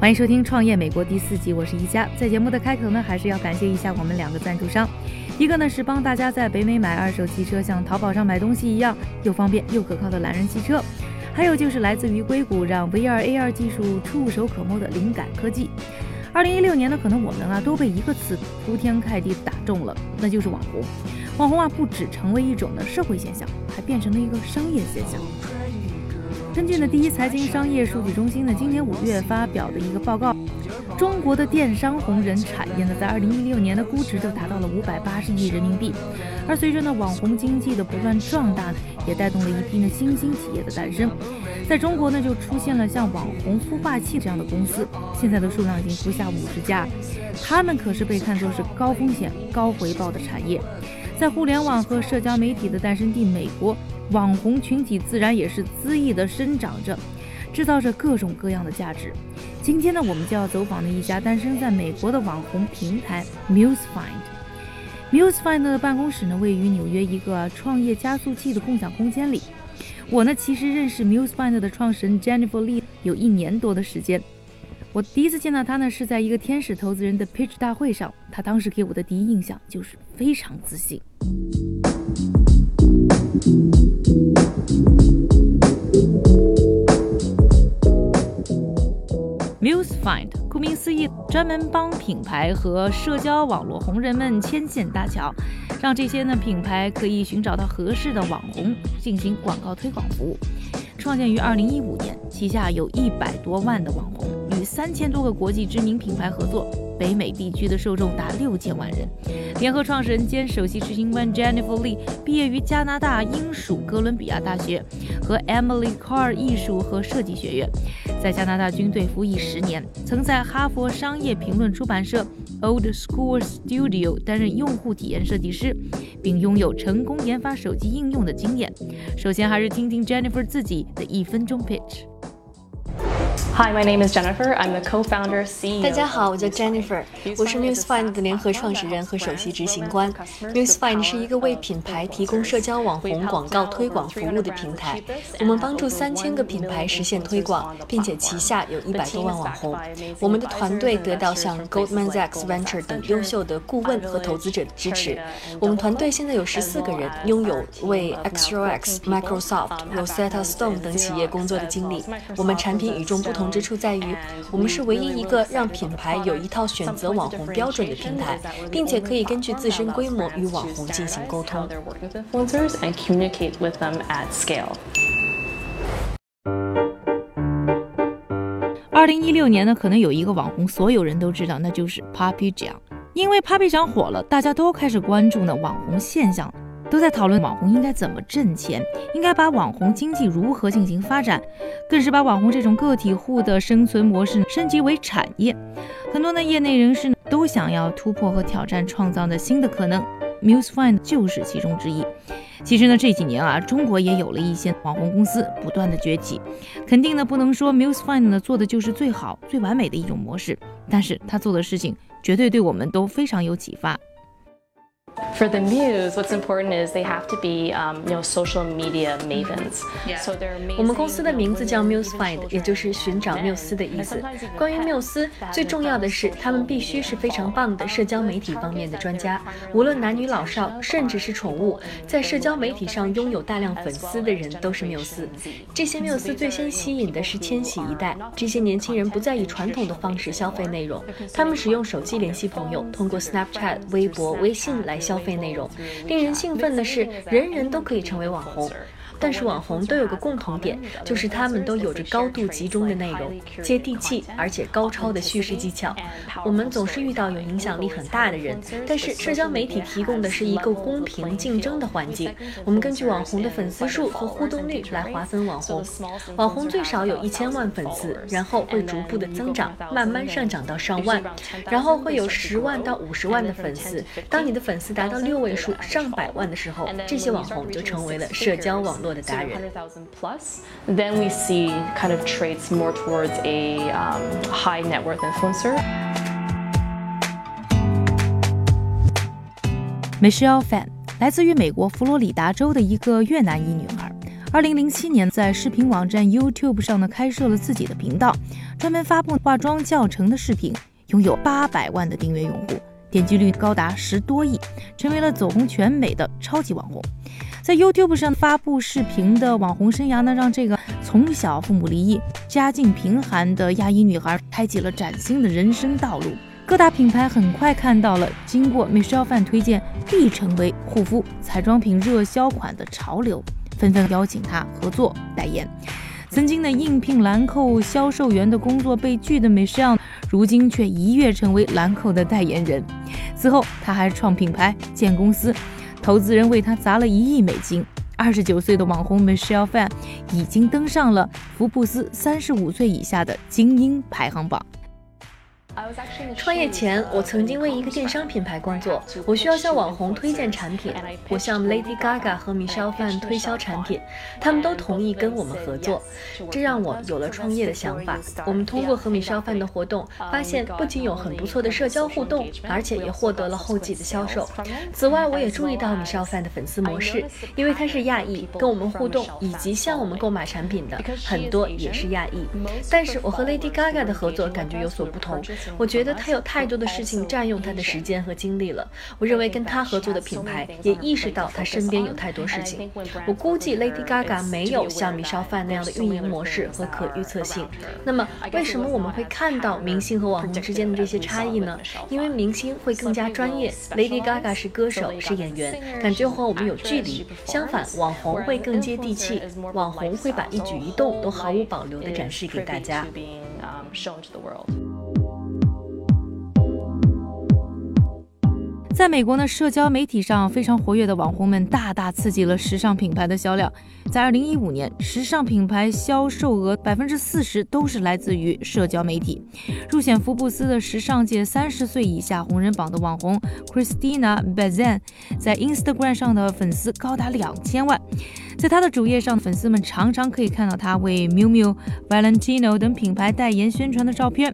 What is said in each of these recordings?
欢迎收听《创业美国》第四集，我是一加。在节目的开头呢，还是要感谢一下我们两个赞助商，一个呢是帮大家在北美买二手汽车，像淘宝上买东西一样又方便又可靠的懒人汽车；还有就是来自于硅谷，让 VR AR 技术触手可摸的灵感科技。二零一六年呢，可能我们啊都被一个词铺天盖地打中了，那就是网红。网红啊，不只成为一种的社会现象，还变成了一个商业现象。深圳的第一财经商业数据中心呢今年五月发表的一个报告，中国的电商红人产业呢在二零一六年的估值就达到了五百八十亿人民币，而随着呢网红经济的不断壮大呢，也带动了一批呢新兴企业的诞生，在中国呢就出现了像网红孵化器这样的公司，现在的数量已经不下五十家，他们可是被看作是高风险高回报的产业，在互联网和社交媒体的诞生地美国。网红群体自然也是恣意的生长着，制造着各种各样的价值。今天呢，我们就要走访的一家诞生在美国的网红平台 MuseFind。MuseFind 的办公室呢，位于纽约一个创业加速器的共享空间里。我呢，其实认识 MuseFind 的创始人 Jennifer Lee 有一年多的时间。我第一次见到他呢，是在一个天使投资人的 Pitch 大会上。他当时给我的第一印象就是非常自信。顾名思义，专门帮品牌和社交网络红人们牵线搭桥，让这些呢品牌可以寻找到合适的网红进行广告推广服务。创建于二零一五年，旗下有一百多万的网红，与三千多个国际知名品牌合作。北美地区的受众达六千万人。联合创始人兼首席执行官 Jennifer Lee 毕业于加拿大英属哥伦比亚大学和 Emily Carr 艺术和设计学院，在加拿大军队服役十年，曾在哈佛商业评论出版社 Old School Studio 担任用户体验设计师，并拥有成功研发手机应用的经验。首先，还是听听 Jennifer 自己的一分钟 pitch。Hi, my name is Jennifer. I'm the co-founder, CEO. 大家好，我叫 Jennifer，我是 MuseFind 的联合创始人和首席执行官。MuseFind 是一个为品牌提供社交网红广告推广服务的平台。我们帮助三千个品牌实现推广，并且旗下有一百多万网红。我们的团队得到像 Goldman Sachs Venture 等优秀的顾问和投资者的支持。我们团队现在有十四个人，拥有为 x r o x、Microsoft、Rosetta Stone 等企业工作的经历。我们产品与众不同。之处在于，我们是唯一一个让品牌有一套选择网红标准的平台，并且可以根据自身规模与网红进行沟通。二零一六年呢，可能有一个网红，所有人都知道，那就是 Papi 酱。因为 Papi 酱火了，大家都开始关注呢网红现象。都在讨论网红应该怎么挣钱，应该把网红经济如何进行发展，更是把网红这种个体户的生存模式升级为产业。很多的业内人士都想要突破和挑战，创造的新的可能。MuseFind 就是其中之一。其实呢，这几年啊，中国也有了一些网红公司不断的崛起。肯定呢，不能说 MuseFind 呢做的就是最好、最完美的一种模式，但是他做的事情绝对对我们都非常有启发。For the Muse, what's important is they have to be, um, you know, social media mavens. So they're. 我们公司的名字叫 MuseFind，也就是寻找缪斯的意思。关于缪斯，最重要的是他们必须是非常棒的社交媒体方面的专家。无论男女老少，甚至是宠物，在社交媒体上拥有大量粉丝的人都是缪斯。这些缪斯最先吸引的是千禧一代。这些年轻人不再以传统的方式消费内容，他们使用手机联系朋友，通过 Snapchat、微博、微信来。消费内容，令人兴奋的是，人人都可以成为网红。但是网红都有个共同点，就是他们都有着高度集中的内容，接地气而且高超的叙事技巧。我们总是遇到有影响力很大的人，但是社交媒体提供的是一个公平竞争的环境。我们根据网红的粉丝数和互动率来划分网红，网红最少有一千万粉丝，然后会逐步的增长，慢慢上涨到上万，然后会有十万到五十万的粉丝。当你的粉丝达到六位数、上百万的时候，这些网红就成为了社交网络的达人。Then we see kind of traits more towards a high net worth influencer. Michelle Fan 来自于美国佛罗里达州的一个越南裔女孩。二零零七年，在视频网站 YouTube 上呢开设了自己的频道，专门发布化妆教程的视频，拥有八百万的订阅用户，点击率高达十多亿，成为了走红全美的超级网红。在 YouTube 上发布视频的网红生涯呢，让这个从小父母离异、家境贫寒的亚裔女孩开启了崭新的人生道路。各大品牌很快看到了经过 Michelle Fan 推荐必成为护肤、彩妆品热销款的潮流，纷纷邀请她合作代言。曾经的应聘兰蔻销售员的工作被拒的 Michelle，如今却一跃成为兰蔻的代言人。此后，她还创品牌、建公司，投资人为他砸了一亿美金。二十九岁的网红 Michelle Fan 已经登上了福布斯三十五岁以下的精英排行榜。创业前，我曾经为一个电商品牌工作。我需要向网红推荐产品，我向 Lady Gaga 和 Michelle Fan 推销产品，他们都同意跟我们合作，这让我有了创业的想法。我们通过和 Michelle Fan 的活动，发现不仅有很不错的社交互动，而且也获得了后继的销售。此外，我也注意到 Michelle Fan 的粉丝模式，因为他是亚裔，跟我们互动以及向我们购买产品的很多也是亚裔。但是我和 Lady Gaga 的合作感觉有所不同。我觉得他有太多的事情占用他的时间和精力了。我认为跟他合作的品牌也意识到他身边有太多事情。我估计 Lady Gaga 没有像 Michelle Fan 那样的运营模式和可预测性。那么，为什么我们会看到明星和网红之间的这些差异呢？因为明星会更加专业，Lady Gaga 是歌手是演员，感觉和我们有距离。相反，网红会更接地气，网红会把一举一动都毫无保留地展示给大家。在美国呢，社交媒体上非常活跃的网红们大大刺激了时尚品牌的销量。在二零一五年，时尚品牌销售额百分之四十都是来自于社交媒体。入选福布斯的时尚界三十岁以下红人榜的网红 Christina Bazan，在 Instagram 上的粉丝高达两千万。在她的主页上，粉丝们常常可以看到她为 Miu Miu、Valentino 等品牌代言宣传的照片。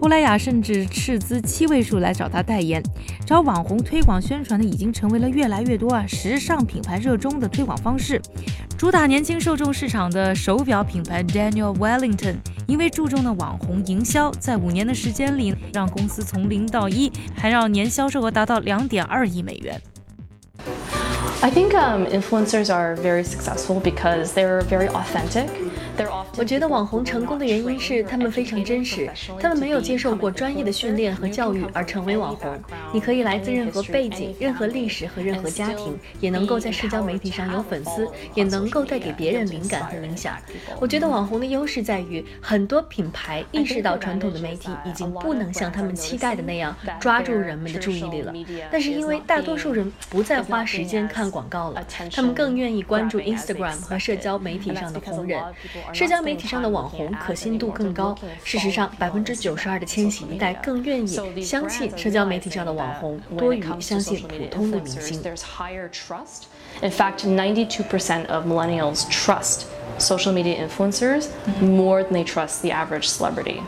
欧莱雅甚至斥资七位数来找她代言，找网红。推广宣传的，已经成为了越来越多啊时尚品牌热衷的推广方式。主打年轻受众市场的手表品牌 Daniel Wellington，因为注重的网红营销，在五年的时间里，让公司从零到一，还让年销售额达到两点二亿美元。I think um, influencers are very successful because they're very authentic. 我觉得网红成功的原因是他们非常真实，他们没有接受过专业的训练和教育而成为网红。你可以来自任何背景、任何历史和任何家庭，也能够在社交媒体上有粉丝，也能够带给别人灵感和影响。我觉得网红的优势在于，很多品牌意识到传统的媒体已经不能像他们期待的那样抓住人们的注意力了。但是因为大多数人不再花时间看广告了，他们更愿意关注 Instagram 和社交媒体上的红人。社交媒体上的网红可信度更高。事实上，百分之九十二的千禧一代更愿意相信社交媒体上的网红，多于相信普通的明星。In fact, 92% of millennials trust social media influencers more than they trust the average celebrity.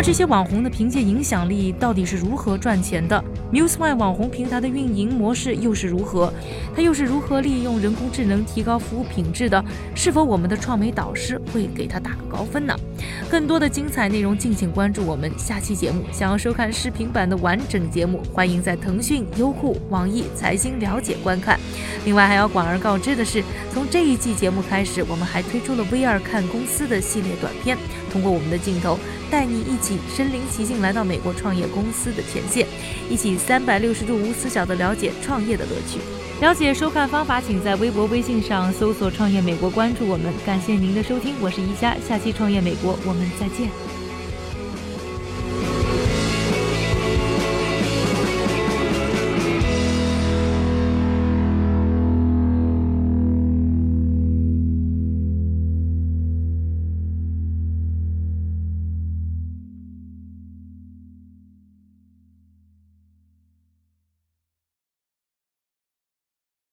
么这些网红的凭借影响力到底是如何赚钱的？MuseOne 网红平台的运营模式又是如何？它又是如何利用人工智能提高服务品质的？是否我们的创美导师会给他打个高分呢？更多的精彩内容，敬请关注我们下期节目。想要收看视频版的完整节目，欢迎在腾讯、优酷、网易财经了解观看。另外还要广而告之的是，从这一季节目开始，我们还推出了 V 二看公司的系列短片，通过我们的镜头，带你一起身临其境来到美国创业公司的前线，一起三百六十度无死角的了解创业的乐趣。了解收看方法，请在微博、微信上搜索“创业美国”，关注我们。感谢您的收听，我是宜佳，下期《创业美国》我们再见。